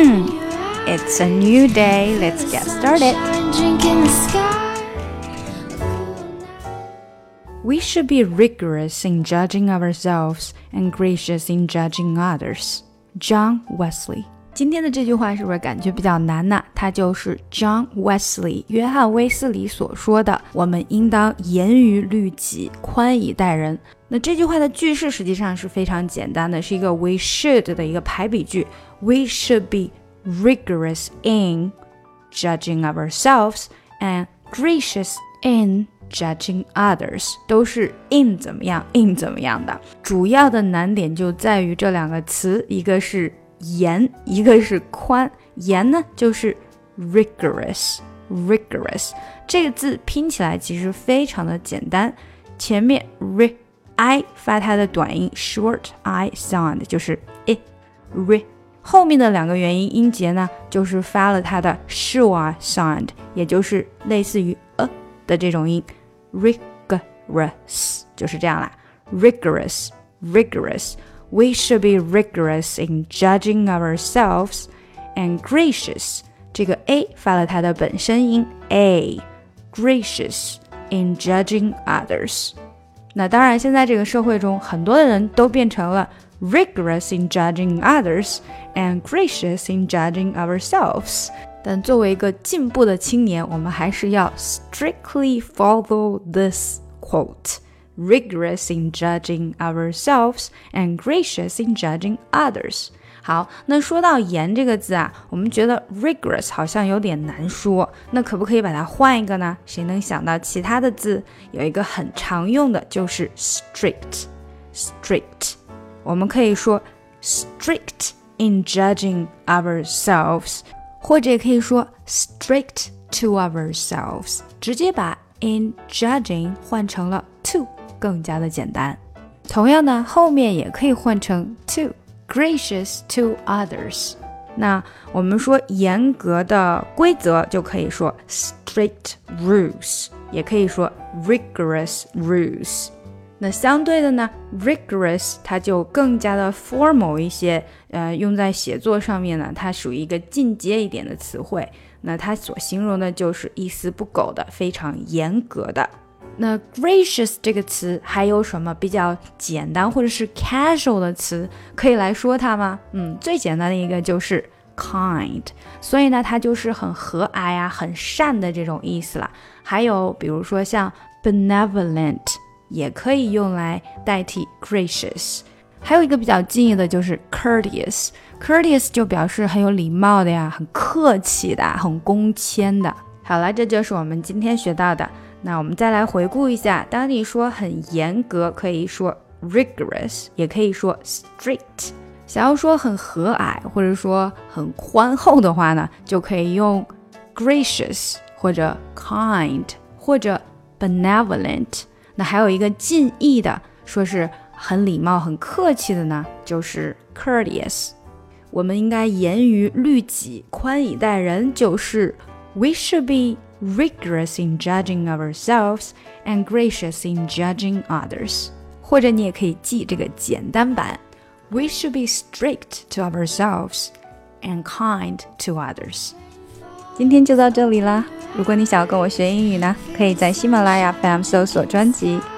Hmm. It's a new day. Let's get started. We should be rigorous in judging ourselves and gracious in judging others. John Wesley. 今天的这句话是不是感觉比较难呢？它就是 John Wesley 约翰威斯里所说的：“我们应当严于律己，宽以待人。”那这句话的句式实际上是非常简单的，是一个 we should 的一个排比句。We should be rigorous in judging ourselves and gracious in judging others，都是 in 怎么样，in 怎么样的。主要的难点就在于这两个词，一个是。严，一个是宽，严呢就是 rigorous，rigorous 这个字拼起来其实非常的简单，前面 r i 发它的短音 short i sound 就是 i r，后面的两个元音音节呢就是发了它的 short sound，也就是类似于 a 的这种音 rigorous 就是这样啦，rigorous，rigorous。we should be rigorous in judging ourselves and gracious。这个 a 发了它的本声音 a，gracious in judging others。那当然，现在这个社会中，很多的人都变成了 rigorous in judging others and gracious in judging ourselves。但作为一个进步的青年，我们还是要 strictly follow this quote。 rigorous in judging ourselves and gracious in judging others。好，那说到严这个字啊，我们觉得 rigorous 好像有点难说，那可不可以把它换一个呢？谁能想到其他的字？有一个很常用的就是 strict，strict，我们可以说 strict in judging ourselves，或者也可以说 strict to ourselves，直接把 in judging 换成了 to。 更加的简单。同样呢，后面也可以换成 to gracious to others。那我们说严格的规则，就可以说 strict rules，也可以说 rigorous rules。那相对的呢，rigorous 它就更加的 formal 一些，呃，用在写作上面呢，它属于一个进阶一点的词汇。那它所形容的就是一丝不苟的，非常严格的。那 gracious 这个词还有什么比较简单或者是 casual 的词可以来说它吗？嗯，最简单的一个就是 kind，所以呢，它就是很和蔼呀、很善的这种意思了。还有比如说像 benevolent，也可以用来代替 gracious。还有一个比较近义的就是 courteous，courteous 就表示很有礼貌的呀、很客气的、很恭谦的。好了，这就是我们今天学到的。那我们再来回顾一下，当你说很严格，可以说 rigorous，也可以说 strict。想要说很和蔼或者说很宽厚的话呢，就可以用 gracious 或者 kind 或者 benevolent。那还有一个近义的，说是很礼貌、很客气的呢，就是 courteous。我们应该严于律己，宽以待人，就是 we should be。rigorous in judging ourselves and gracious in judging others。或者你也可以记这个简单版：We should be strict to ourselves and kind to others。今天就到这里啦！如果你想要跟我学英语呢，可以在喜马拉雅 FM 搜索专辑。